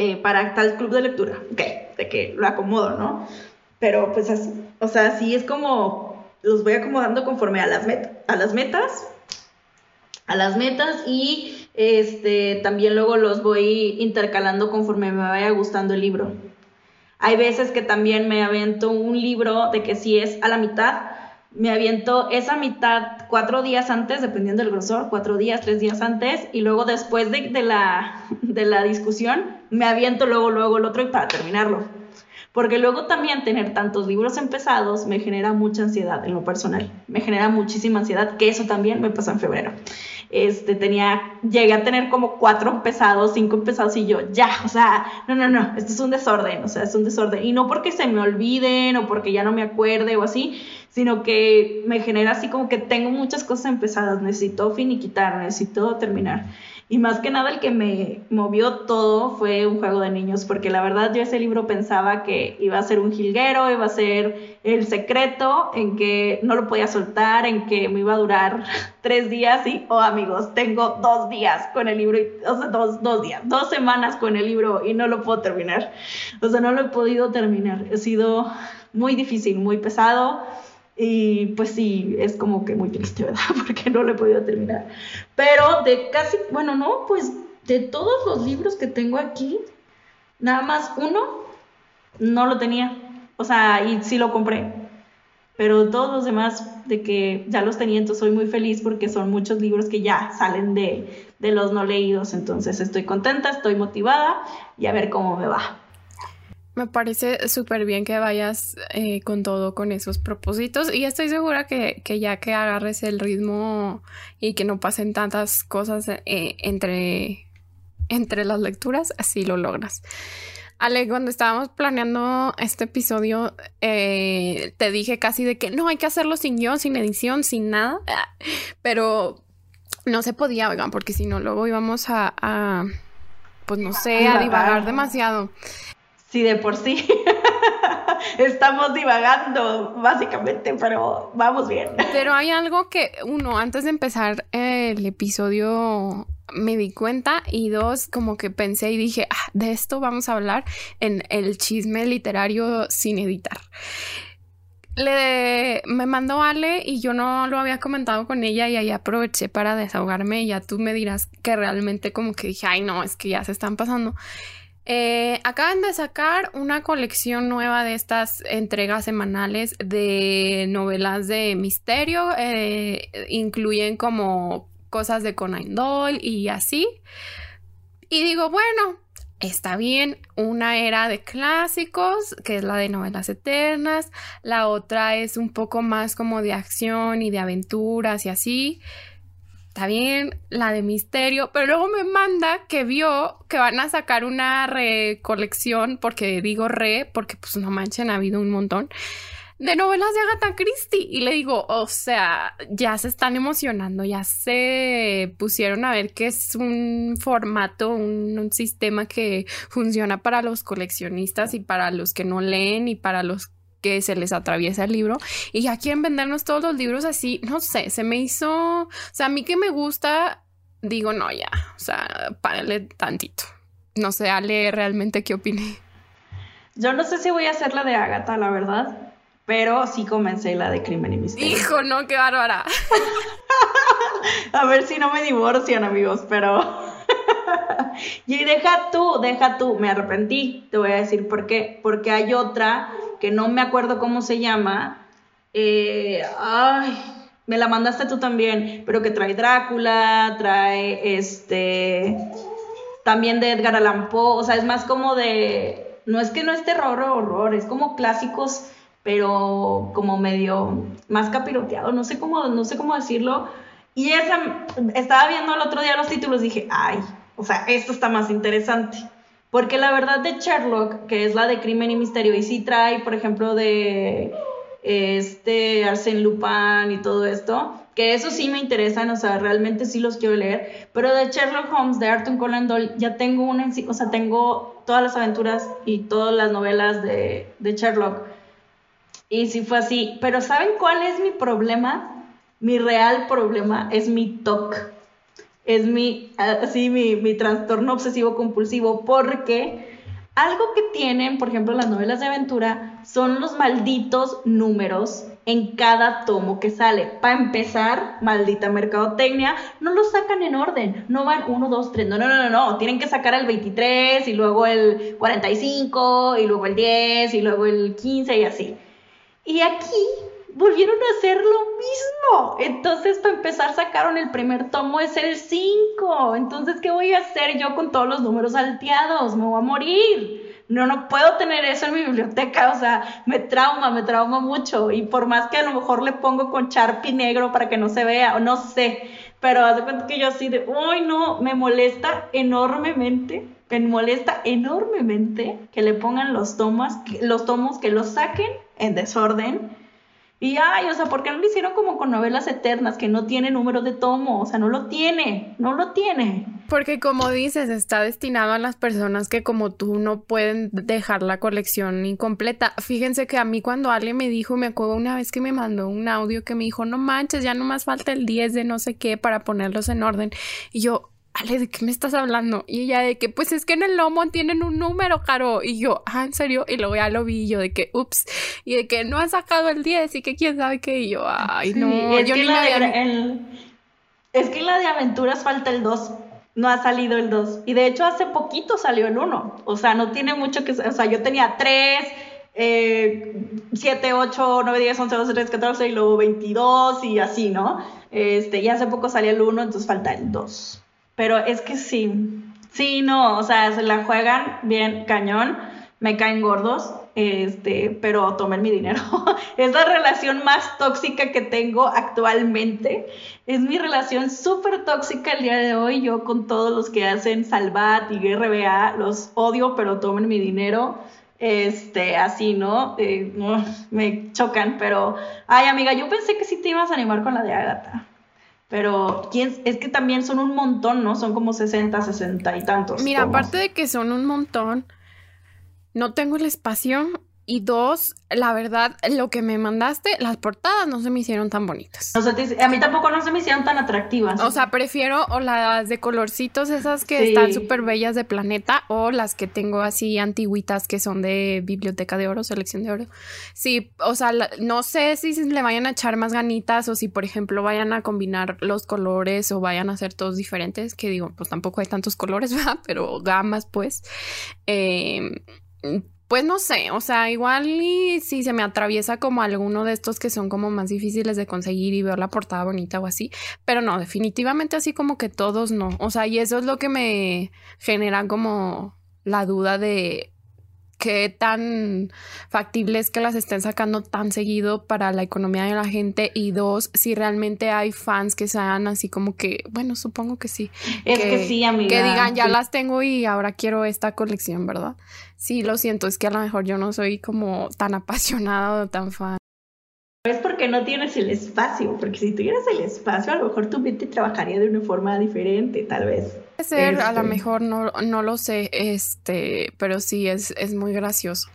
eh, para tal club de lectura. Ok, de que lo acomodo, ¿no? Pero pues así, o sea, así es como los voy acomodando conforme a las, a las metas, a las metas y este, también luego los voy intercalando conforme me vaya gustando el libro. Hay veces que también me aviento un libro de que si es a la mitad, me aviento esa mitad cuatro días antes, dependiendo del grosor, cuatro días, tres días antes, y luego después de, la, de la discusión, me aviento luego, luego el otro y para terminarlo. Porque luego también tener tantos libros empezados me genera mucha ansiedad en lo personal. Me genera muchísima ansiedad, que eso también me pasó en febrero este, tenía, llegué a tener como cuatro pesados, cinco pesados y yo, ya, o sea, no, no, no, esto es un desorden, o sea, es un desorden. Y no porque se me olviden o porque ya no me acuerde o así, sino que me genera así como que tengo muchas cosas empezadas, necesito finiquitar, necesito terminar. Y más que nada el que me movió todo fue un juego de niños, porque la verdad yo ese libro pensaba que iba a ser un jilguero, iba a ser el secreto, en que no lo podía soltar, en que me iba a durar [laughs] tres días y, oh amigos, tengo dos días con el libro, o sea, dos, dos días, dos semanas con el libro y no lo puedo terminar. O sea, no lo he podido terminar. Ha sido muy difícil, muy pesado y pues sí, es como que muy triste, [laughs] ¿verdad? Porque no lo he podido terminar. Pero de casi, bueno, no, pues de todos los libros que tengo aquí, nada más uno no lo tenía. O sea, y sí lo compré. Pero todos los demás, de que ya los tenía, entonces soy muy feliz porque son muchos libros que ya salen de, de los no leídos. Entonces estoy contenta, estoy motivada y a ver cómo me va. Me parece súper bien que vayas eh, con todo, con esos propósitos y estoy segura que, ya que agarres el ritmo y que no pasen tantas cosas eh, entre, entre las lecturas, así lo logras. Ale, cuando estábamos planeando este episodio, eh, te dije casi de que no hay que hacerlo sin guion, sin edición, sin nada, [laughs] pero no se podía, oigan, porque si no, luego íbamos a, a pues no sé, a divagar demasiado. Sí, de por sí. [laughs] Estamos divagando, básicamente, pero vamos bien. Pero hay algo que, uno, antes de empezar el episodio me di cuenta y dos, como que pensé y dije, ah, de esto vamos a hablar en el chisme literario sin editar. Le, me mandó Ale y yo no lo había comentado con ella y ahí aproveché para desahogarme y ya tú me dirás que realmente como que dije, ay no, es que ya se están pasando. Eh, acaban de sacar una colección nueva de estas entregas semanales de novelas de misterio. Eh, incluyen como cosas de Conan Doyle y así. Y digo, bueno, está bien. Una era de clásicos, que es la de novelas eternas. La otra es un poco más como de acción y de aventuras y así está bien, la de misterio, pero luego me manda que vio que van a sacar una recolección, porque digo re, porque pues no manchen, ha habido un montón, de novelas de Agatha Christie. Y le digo, o sea, ya se están emocionando, ya se pusieron a ver que es un formato, un, un sistema que funciona para los coleccionistas y para los que no leen y para los que se les atraviesa el libro y ya quieren vendernos todos los libros así, no sé, se me hizo, o sea, a mí que me gusta, digo, no, ya, o sea, párale tantito. No sé, Ale, realmente qué opiné. Yo no sé si voy a hacer la de Agatha, la verdad, pero sí comencé la de Crimen y Misterio. Hijo, no, qué bárbara. [laughs] a ver si no me divorcian, amigos, pero... [laughs] y deja tú, deja tú, me arrepentí, te voy a decir por qué, porque hay otra que no me acuerdo cómo se llama. Eh, ay, me la mandaste tú también, pero que trae Drácula, trae este, también de Edgar Allan Poe, o sea, es más como de, no es que no es terror horror, es como clásicos, pero como medio más capiroteado, no sé cómo, no sé cómo decirlo. Y esa, estaba viendo el otro día los títulos, dije, ay, o sea, esto está más interesante. Porque la verdad de Sherlock, que es la de crimen y misterio, y sí trae, por ejemplo, de este Arsène Lupin y todo esto, que eso sí me interesan, o sea, realmente sí los quiero leer, pero de Sherlock Holmes, de Arthur Conan Doyle, ya tengo una, o sea, tengo todas las aventuras y todas las novelas de, Sherlock. Y sí fue así, pero ¿saben cuál es mi problema? Mi real problema es mi TOC. Es mi, así, mi, mi trastorno obsesivo compulsivo, porque algo que tienen, por ejemplo, las novelas de aventura son los malditos números en cada tomo que sale. Para empezar, maldita mercadotecnia, no los sacan en orden, no van 1, 2, 3, no, no, no, no, tienen que sacar el 23 y luego el 45 y luego el 10 y luego el 15 y así. Y aquí volvieron a hacer lo mismo. Entonces, para empezar, sacaron el primer tomo, es el 5. Entonces, ¿qué voy a hacer yo con todos los números salteados? Me voy a morir. No, no puedo tener eso en mi biblioteca, o sea, me trauma, me trauma mucho. Y por más que a lo mejor le pongo con charpi negro para que no se vea, o no sé, pero haz de cuenta que yo así de, uy, no, me molesta enormemente, me molesta enormemente que le pongan los tomos, los tomos que los saquen en desorden y ay, o sea, ¿por qué no lo hicieron como con novelas eternas que no tiene número de tomo? O sea, no lo tiene, no lo tiene. Porque como dices, está destinado a las personas que como tú no pueden dejar la colección incompleta. Fíjense que a mí cuando Ale me dijo, me acuerdo una vez que me mandó un audio que me dijo, no manches, ya no más falta el 10 de no sé qué para ponerlos en orden. Y yo, Ale, ¿de qué me estás hablando? Y ella de que, pues es que en el lomo tienen un número, Caro. Y yo, ah, ¿en serio? Y luego ya lo vi yo de que, ups, y de que no ha sacado el 10 y que quién sabe qué. Y yo, ay, no, es yo que ni la de, Es que la de aventuras falta el 2. No ha salido el 2. Y de hecho hace poquito salió el 1. O sea, no tiene mucho que... O sea, yo tenía 3, 7, 8, 9, 10, 11, 12, 13, 14 y luego 22 y así, ¿no? Este, y hace poco salió el 1, entonces falta el 2. Pero es que sí, sí, no, o sea, se la juegan bien cañón, me caen gordos, este, pero tomen mi dinero. [laughs] es la relación más tóxica que tengo actualmente. Es mi relación súper tóxica el día de hoy. Yo con todos los que hacen Salvat y RBA, los odio, pero tomen mi dinero. Este, así, ¿no? Eh, me chocan, pero, ay, amiga, yo pensé que sí te ibas a animar con la de Agatha. Pero ¿quién? es que también son un montón, ¿no? Son como 60, 60 y tantos. Mira, aparte de que son un montón, no tengo el espacio y dos, la verdad, lo que me mandaste, las portadas no se me hicieron tan bonitas. O sea, a mí tampoco no se me hicieron tan atractivas. O sea, prefiero o las de colorcitos, esas que están súper bellas de planeta, o las que tengo así antiguitas que son de biblioteca de oro, selección de oro. Sí, o sea, no sé si le vayan a echar más ganitas o si, por ejemplo, vayan a combinar los colores o vayan a hacer todos diferentes, que digo, pues tampoco hay tantos [laughs] colores, ¿verdad? Pero gamas, pues. Eh, pues no sé, o sea, igual y si se me atraviesa como alguno de estos que son como más difíciles de conseguir y veo la portada bonita o así, pero no, definitivamente así como que todos no, o sea, y eso es lo que me genera como la duda de qué tan factible es que las estén sacando tan seguido para la economía de la gente y dos, si realmente hay fans que sean así como que, bueno, supongo que sí. Es que, sí, amiga. Que digan, ya las tengo y ahora quiero esta colección, ¿verdad? Sí, lo siento, es que a lo mejor yo no soy como tan apasionada o tan fan. Es porque no tienes el espacio, porque si tuvieras el espacio, a lo mejor tu mente trabajaría de una forma diferente, tal vez. Puede ser, a lo este. mejor no, no lo sé, este, pero sí es, es muy gracioso.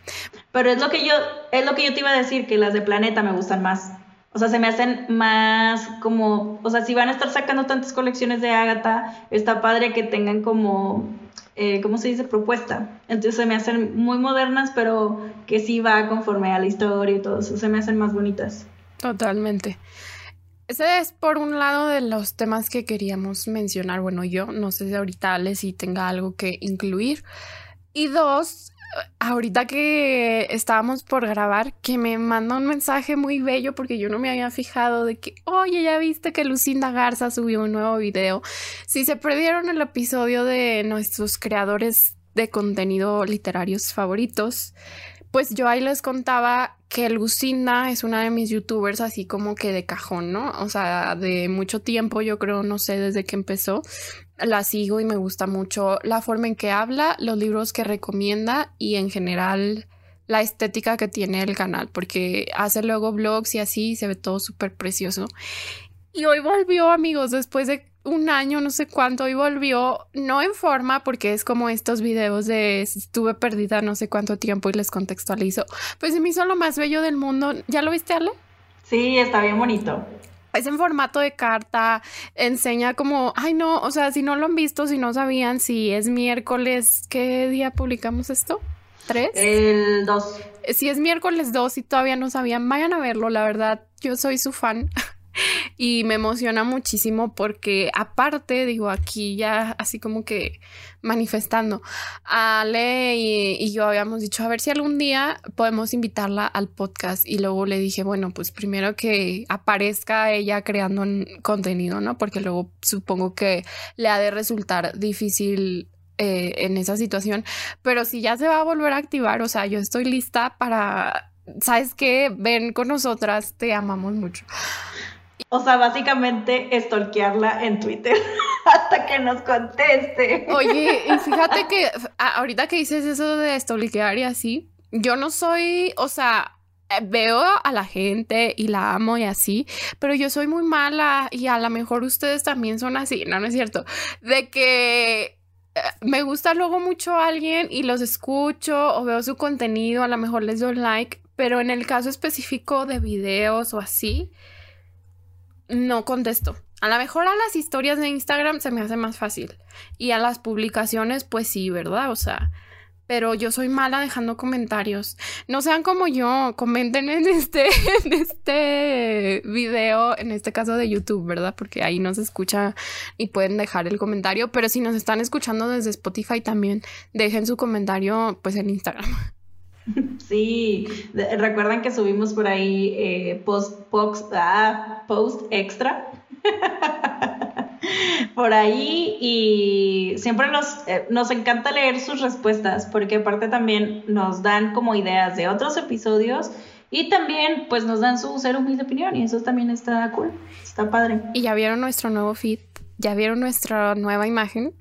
Pero es lo que yo, es lo que yo te iba a decir, que las de Planeta me gustan más. O sea, se me hacen más como, o sea, si van a estar sacando tantas colecciones de Agatha, está padre que tengan como eh, ¿cómo se dice? Propuesta. Entonces se me hacen muy modernas, pero que sí va conforme a la historia y todo eso, se me hacen más bonitas. Totalmente. Ese es por un lado de los temas que queríamos mencionar. Bueno, yo no sé si ahorita Ale si tenga algo que incluir. Y dos, ahorita que estábamos por grabar, que me mandó un mensaje muy bello porque yo no me había fijado de que, oye, ya viste que Lucinda Garza subió un nuevo video. Si se perdieron el episodio de nuestros creadores de contenido literarios favoritos, pues yo ahí les contaba que Lucinda es una de mis youtubers así como que de cajón, ¿no? O sea, de mucho tiempo, yo creo, no sé, desde que empezó, la sigo y me gusta mucho la forma en que habla, los libros que recomienda y en general la estética que tiene el canal, porque hace luego vlogs y así, se ve todo súper precioso. Y hoy volvió, amigos, después de un año, no sé cuánto, y volvió, no en forma, porque es como estos videos de estuve perdida no sé cuánto tiempo y les contextualizo. Pues se me hizo lo más bello del mundo. ¿Ya lo viste, Ale? Sí, está bien bonito. Es en formato de carta, enseña como, ay no, o sea, si no lo han visto, si no sabían, si es miércoles, ¿qué día publicamos esto? ¿Tres? El 2. Si es miércoles 2 y todavía no sabían, vayan a verlo, la verdad, yo soy su fan. [laughs] y me emociona muchísimo porque aparte, digo, aquí ya así como que manifestando, Ale y, yo habíamos dicho, a ver si algún día podemos invitarla al podcast y luego le dije, bueno, pues primero que aparezca ella creando contenido, ¿no? Porque luego supongo que le ha de resultar difícil eh, en esa situación, pero si ya se va a volver a activar, o sea, yo estoy lista para, ¿sabes qué? Ven con nosotras, te amamos mucho. O sea, básicamente stalkearla en Twitter [laughs] hasta que nos conteste. Oye, y fíjate que ahorita que dices eso de stalkear y así, yo no soy, o sea, eh, veo a la gente y la amo y así, pero yo soy muy mala y a lo mejor ustedes también son así, no, no es cierto, de que eh, me gusta luego mucho a alguien y los escucho o veo su contenido, a lo mejor les doy like, pero en el caso específico de videos o así, no contesto. A lo mejor a las historias de Instagram se me hace más fácil. Y a las publicaciones, pues sí, ¿verdad? O sea, pero yo soy mala dejando comentarios. No sean como yo, comenten en este, [laughs] en este video, en este caso de YouTube, ¿verdad? Porque ahí nos escucha y pueden dejar el comentario. Pero si nos están escuchando desde Spotify también, dejen su comentario pues en Instagram. [laughs] Sí, recuerdan que subimos por ahí eh, post, post, ah, post extra. [laughs] por ahí y siempre nos, eh, nos encanta leer sus respuestas porque aparte también nos dan como ideas de otros episodios y también pues nos dan su ser humilde opinión y eso también está cool, está padre. Y ya vieron nuestro nuevo feed, ya vieron nuestra nueva imagen.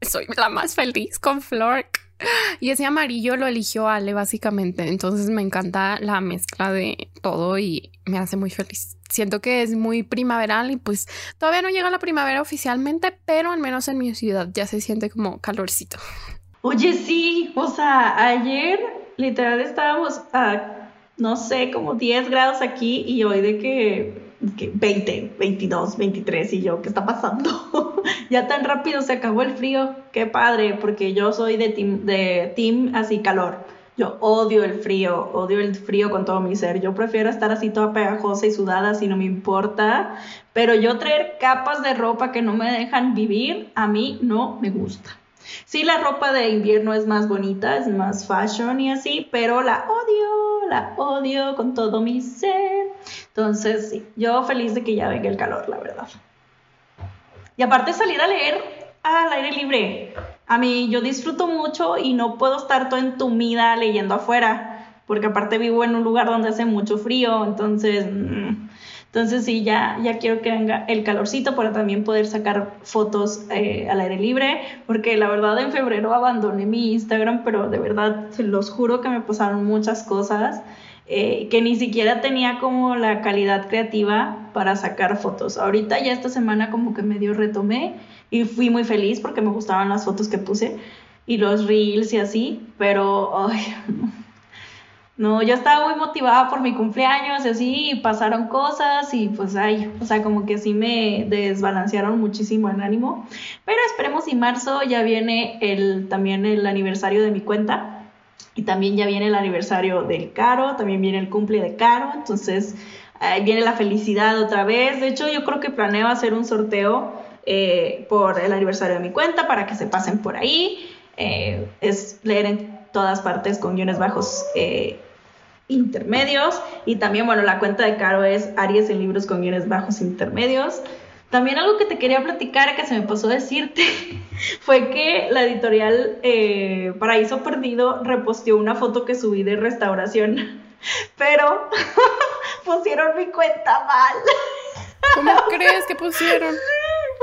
Soy la más feliz con Flor. [laughs] Y ese amarillo lo eligió Ale, básicamente. Entonces me encanta la mezcla de todo y me hace muy feliz. Siento que es muy primaveral y pues todavía no llega la primavera oficialmente, pero al menos en mi ciudad ya se siente como calorcito. Oye, sí, o sea, ayer literal estábamos a, no sé, como 10 grados aquí y hoy de que 20, 22, 23 y yo, ¿qué está pasando? [laughs] ya tan rápido se acabó el frío, qué padre, porque yo soy de team, de team así calor. Yo odio el frío, odio el frío con todo mi ser. Yo prefiero estar así toda pegajosa y sudada si no me importa, pero yo traer capas de ropa que no me dejan vivir, a mí no me gusta. Sí, la ropa de invierno es más bonita, es más fashion y así, pero la odio, la odio con todo mi ser. Entonces, sí, yo feliz de que ya venga el calor, la verdad. Y aparte salir a leer al aire libre. A mí yo disfruto mucho y no puedo estar toda entumida leyendo afuera, porque aparte vivo en un lugar donde hace mucho frío, entonces... Mm, entonces sí, ya, ya quiero que venga el calorcito para también poder sacar fotos eh, al aire libre, porque la verdad en febrero abandoné mi Instagram, pero de verdad se los juro que me pasaron muchas cosas. Eh, que ni siquiera tenía como la calidad creativa para sacar fotos. Ahorita ya esta semana como que medio retomé y fui muy feliz porque me gustaban las fotos que puse y los reels y así, pero [laughs] no, yo estaba muy motivada por mi cumpleaños y así, y pasaron cosas y pues ay, o sea, como que sí me desbalancearon muchísimo el ánimo, pero esperemos y marzo ya viene el, también el aniversario de mi cuenta y también ya viene el aniversario del Caro, también viene el cumple de Caro, entonces viene la felicidad otra vez. De hecho, yo creo que planeo hacer un sorteo eh, por el aniversario de mi cuenta para que se pasen por ahí. Eh, es leer en todas partes con guiones bajos eh, intermedios. Y también, bueno, la cuenta de Caro es Aries en libros con guiones bajos intermedios. También algo que te quería platicar, que se me pasó decirte, [laughs] fue que la editorial eh, Paraíso Perdido reposteó una foto que subí de restauración, [laughs] pero [laughs] pusieron mi cuenta mal. ¿Cómo crees que pusieron?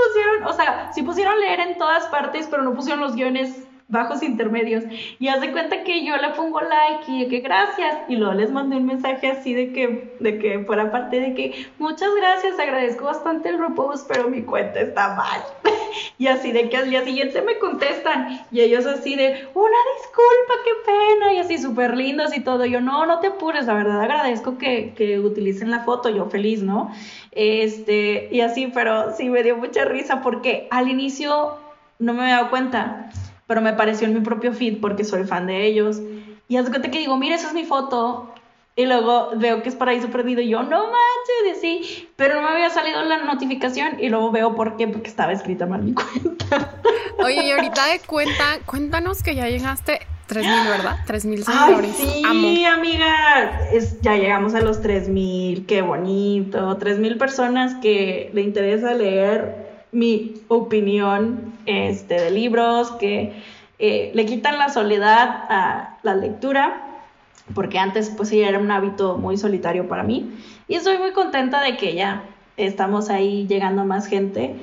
pusieron, o sea, sí pusieron leer en todas partes, pero no pusieron los guiones bajos intermedios. Y hace cuenta que yo le pongo like y de que gracias. Y luego les mandé un mensaje así de que, de que fuera parte de que muchas gracias, agradezco bastante el repost, pero mi cuenta está mal. [laughs] y así de que al día siguiente me contestan. Y ellos así de, una disculpa, qué pena. Y así súper lindos y todo. Yo, no, no te apures, la verdad agradezco que, que utilicen la foto, yo feliz, ¿no? Este, y así, pero sí me dio mucha risa porque al inicio no me había dado cuenta pero me apareció en mi propio feed porque soy fan de ellos. Y haz cuenta que digo, mira, esa es mi foto. Y luego veo que es Paraíso Perdido y yo, no manches, sí, pero no me había salido la notificación y luego veo por qué, porque estaba escrita mal mi [laughs] cuenta. Oye, y ahorita de cuenta, cuéntanos que ya llegaste 3000, ¿verdad? 3000 seguidores. sí, amiga, ya llegamos a los 3000, qué bonito. 3000 personas que le interesa leer mi opinión este, de libros que eh, le quitan la soledad a la lectura, porque antes pues sí era un hábito muy solitario para mí. Y estoy muy contenta de que ya estamos ahí llegando a más gente.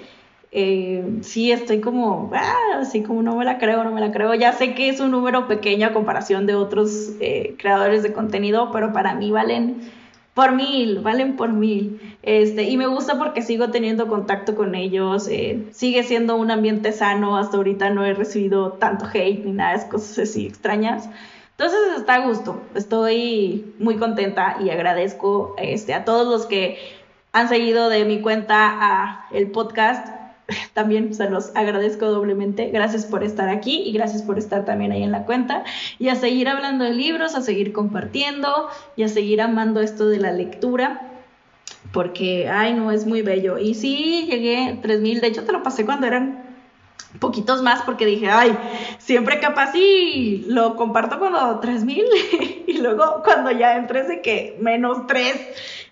Eh, sí, estoy como, ah, así como no me la creo, no me la creo. Ya sé que es un número pequeño a comparación de otros eh, creadores de contenido, pero para mí valen por mil, valen por mil. Este, y me gusta porque sigo teniendo contacto con ellos, eh, sigue siendo un ambiente sano, hasta ahorita no he recibido tanto hate ni nada, de cosas así extrañas. Entonces está a gusto, estoy muy contenta y agradezco este, a todos los que han seguido de mi cuenta a el podcast [laughs] también se los agradezco doblemente. Gracias por estar aquí y gracias por estar también ahí en la cuenta. Y a seguir hablando de libros, a seguir compartiendo y a seguir amando esto de la lectura. Porque, ay, no, es muy bello. Y sí, llegué 3000. De hecho, te lo pasé cuando eran poquitos más porque dije, ay, siempre capaz y lo comparto cuando 3000 [laughs] y luego cuando ya entré de que menos 3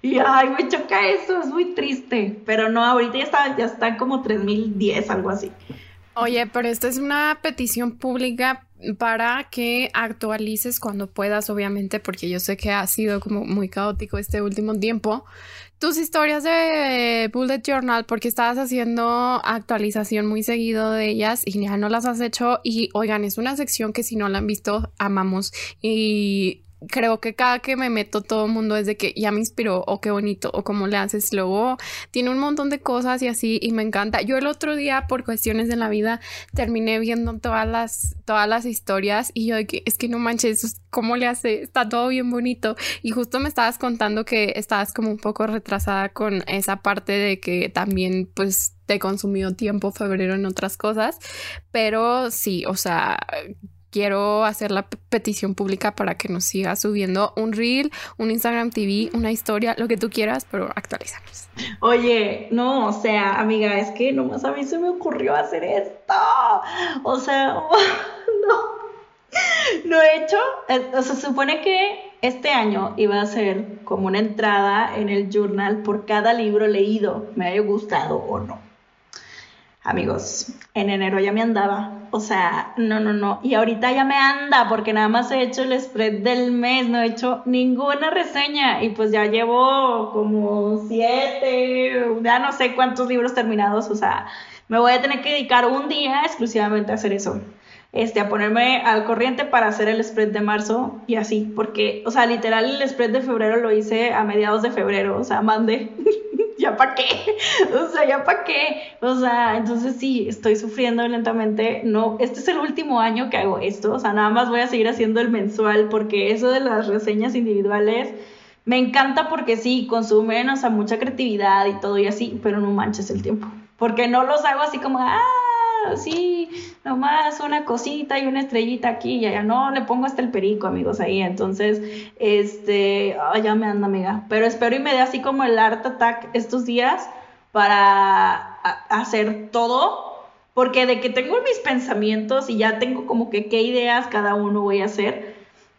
y ay, me choca eso, es muy triste. Pero no, ahorita ya está, ya está como 3010, algo así. Oye, pero esta es una petición pública para que actualices cuando puedas, obviamente, porque yo sé que ha sido como muy caótico este último tiempo. Tus historias de Bullet Journal, porque estabas haciendo actualización muy seguido de ellas y ya no las has hecho. Y oigan, es una sección que si no la han visto, amamos. Y creo que cada que me meto todo el mundo es de que ya me inspiró o qué bonito o cómo le haces luego. Tiene un montón de cosas y así y me encanta. Yo el otro día por cuestiones de la vida terminé viendo todas las todas las historias y yo de que es que no manches cómo le hace está todo bien bonito y justo me estabas contando que estabas como un poco retrasada con esa parte de que también pues te consumió tiempo febrero en otras cosas. Pero sí o sea quiero hacer la petición pública para que nos siga subiendo un reel, un Instagram TV, una historia, lo que tú quieras, pero actualizamos. Oye, no, o sea, amiga, es que nomás a mí se me ocurrió hacer esto. O sea, [laughs] no. Lo he hecho, o sea, se supone que este año iba a ser como una entrada en el journal por cada libro leído, me haya gustado o no. Amigos, en enero ya me andaba. O sea, no, no, no. Y ahorita ya me anda porque nada más he hecho el spread del mes, no he hecho ninguna reseña. Y pues ya llevo como siete, ya no sé cuántos libros terminados. O sea, me voy a tener que dedicar un día exclusivamente a hacer eso. Este, a ponerme al corriente para hacer el spread de marzo y así, porque, o sea, literal el spread de febrero lo hice a mediados de febrero, o sea, mandé [laughs] [laughs] ya para qué, [laughs] o sea, ya para qué, o sea, entonces sí, estoy sufriendo lentamente, no, este es el último año que hago esto, o sea, nada más voy a seguir haciendo el mensual, porque eso de las reseñas individuales, me encanta porque sí, consumen, o sea, mucha creatividad y todo y así, pero no manches el tiempo, porque no los hago así como, ah, sí, nomás una cosita y una estrellita aquí y allá. No, le pongo hasta el perico, amigos, ahí. Entonces, este, ya me anda, amiga. Pero espero y me dé así como el art attack estos días para hacer todo. Porque de que tengo mis pensamientos y ya tengo como que qué ideas cada uno voy a hacer,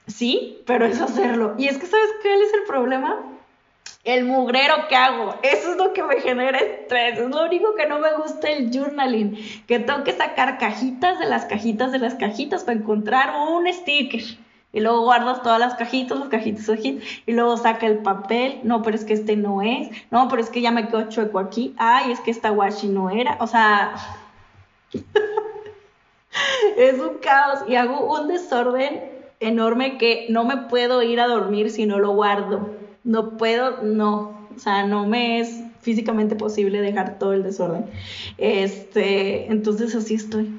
sí, pero es hacerlo. Y es que, ¿sabes cuál es el problema? El mugrero que hago. Eso es lo que me genera estrés. Es lo único que no me gusta el journaling. Que tengo que sacar cajitas de las cajitas de las cajitas para encontrar un sticker. Y luego guardas todas las cajitas, las cajitas, aquí. Y luego saca el papel. No, pero es que este no es. No, pero es que ya me quedo chueco aquí. Ay, es que esta washi no era. O sea. [laughs] es un caos y hago un desorden enorme que no me puedo ir a dormir si no lo guardo. No puedo, no, o sea, no me es físicamente posible dejar todo el desorden. Este, entonces así estoy.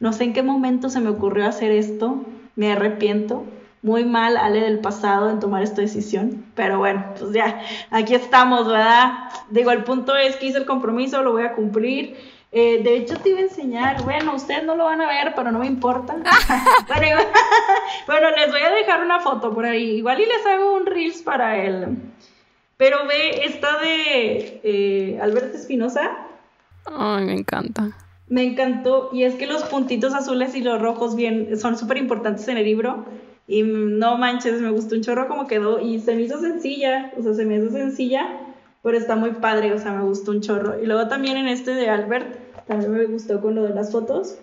No sé en qué momento se me ocurrió hacer esto, me arrepiento, muy mal Ale del pasado en tomar esta decisión, pero bueno, pues ya, aquí estamos, ¿verdad? Digo, el punto es que hice el compromiso, lo voy a cumplir. Eh, de hecho, te iba a enseñar, bueno, ustedes no lo van a ver, pero no me importa. [laughs] [laughs] bueno, les voy a dejar una foto por ahí, igual y les hago un reels para él. Pero ve, esta de eh, Alberto Espinosa. Ay, me encanta. Me encantó, y es que los puntitos azules y los rojos bien, son súper importantes en el libro y no manches, me gustó un chorro como quedó y se me hizo sencilla, o sea, se me hizo sencilla, pero está muy padre, o sea, me gustó un chorro. Y luego también en este de Albert, también me gustó con lo de las fotos.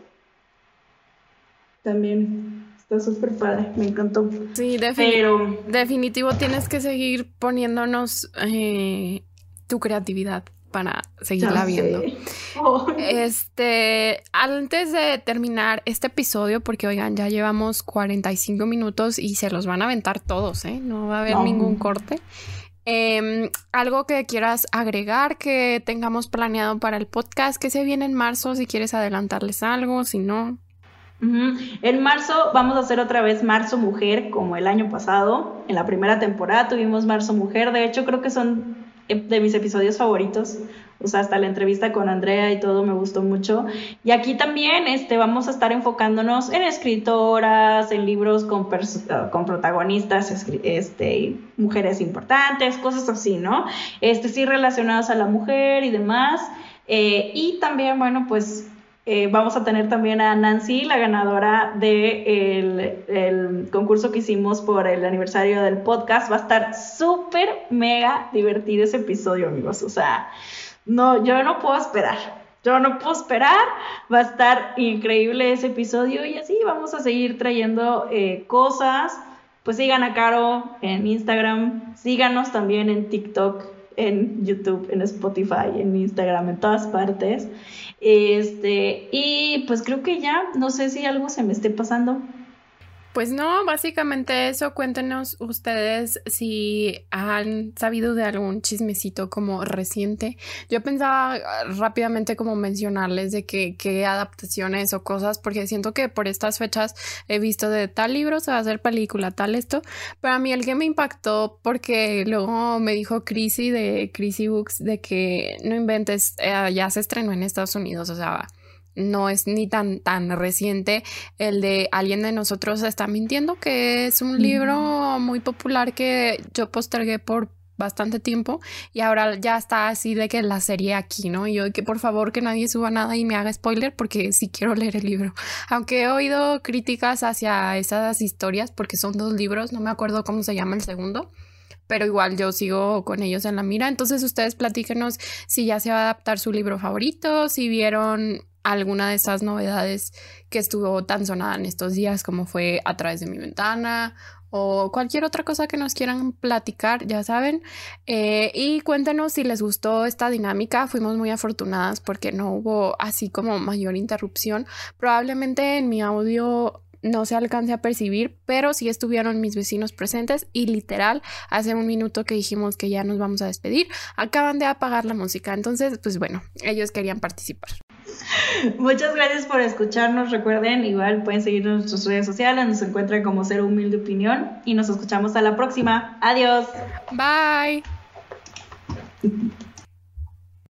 También está súper padre, me encantó. Sí, pero... definitivo tienes que seguir poniéndonos eh, tu creatividad para seguirla viendo. Este, antes de terminar este episodio, porque oigan, ya llevamos 45 minutos y se los van a aventar todos, ¿eh? No va a haber ningún corte. Em, algo que quieras agregar, que tengamos planeado para el podcast, que se viene en marzo, si quieres adelantarles algo, si no. En marzo vamos a hacer otra vez Marzo Mujer, como el año pasado. En la primera temporada tuvimos Marzo Mujer. De hecho, creo que son de mis episodios favoritos. O sea, hasta la entrevista con Andrea y todo me gustó mucho. Y aquí también este, vamos a estar enfocándonos en escritoras, en libros con, con protagonistas, este, mujeres importantes, cosas así, ¿no? Este, sí relacionadas a la mujer y demás. Eh, y también, bueno, pues eh, vamos a tener también a Nancy, la ganadora del el concurso que hicimos por el aniversario del podcast. Va a estar súper, mega divertido ese episodio, amigos. O sea, no, yo no puedo esperar. Yo no puedo esperar. Va a estar increíble ese episodio y así vamos a seguir trayendo eh, cosas. Pues sigan a Caro en Instagram, síganos también en TikTok, en YouTube, en Spotify, en Instagram, en todas partes. Este, y pues creo que ya, no sé si algo se me esté pasando. Pues no, básicamente eso. Cuéntenos ustedes si han sabido de algún chismecito como reciente. Yo pensaba ah, rápidamente como mencionarles de que, qué adaptaciones o cosas, porque siento que por estas fechas he visto de tal libro se va a hacer película, tal esto. Pero a mí el que me impactó, porque luego me dijo Chrissy de Chrissy Books de que no inventes, eh, ya se estrenó en Estados Unidos, o sea, no es ni tan, tan reciente el de Alguien de nosotros está mintiendo, que es un libro muy popular que yo postergué por bastante tiempo y ahora ya está así de que la serie aquí, ¿no? Y yo que por favor que nadie suba nada y me haga spoiler porque sí quiero leer el libro. Aunque he oído críticas hacia esas historias porque son dos libros, no me acuerdo cómo se llama el segundo pero igual yo sigo con ellos en la mira. Entonces ustedes platíquenos si ya se va a adaptar su libro favorito, si vieron alguna de esas novedades que estuvo tan sonada en estos días como fue a través de mi ventana o cualquier otra cosa que nos quieran platicar, ya saben. Eh, y cuéntenos si les gustó esta dinámica. Fuimos muy afortunadas porque no hubo así como mayor interrupción. Probablemente en mi audio no se alcance a percibir, pero sí estuvieron mis vecinos presentes y literal, hace un minuto que dijimos que ya nos vamos a despedir, acaban de apagar la música. Entonces, pues bueno, ellos querían participar. [laughs] Muchas gracias por escucharnos. Recuerden, igual pueden seguirnos en nuestras redes sociales, nos encuentran como Ser Humilde Opinión y nos escuchamos a la próxima. Adiós. Bye.